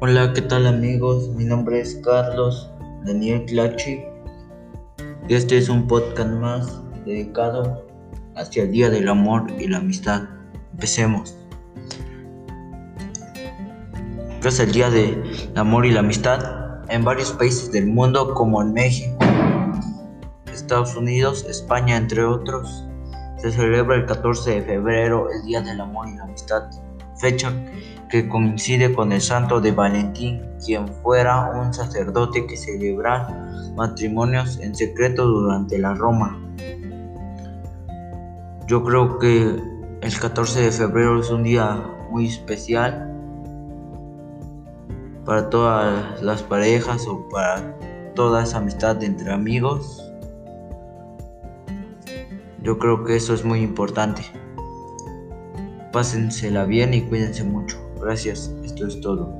Hola, ¿qué tal amigos? Mi nombre es Carlos Daniel Clachi y este es un podcast más dedicado hacia el Día del Amor y la Amistad. Empecemos. Es el Día del Amor y la Amistad en varios países del mundo como en México, Estados Unidos, España, entre otros. Se celebra el 14 de febrero el Día del Amor y la Amistad, fecha que coincide con el santo de Valentín, quien fuera un sacerdote que celebraba matrimonios en secreto durante la Roma. Yo creo que el 14 de febrero es un día muy especial para todas las parejas o para toda esa amistad entre amigos. Yo creo que eso es muy importante. Pásensela bien y cuídense mucho. Gracias, esto es todo.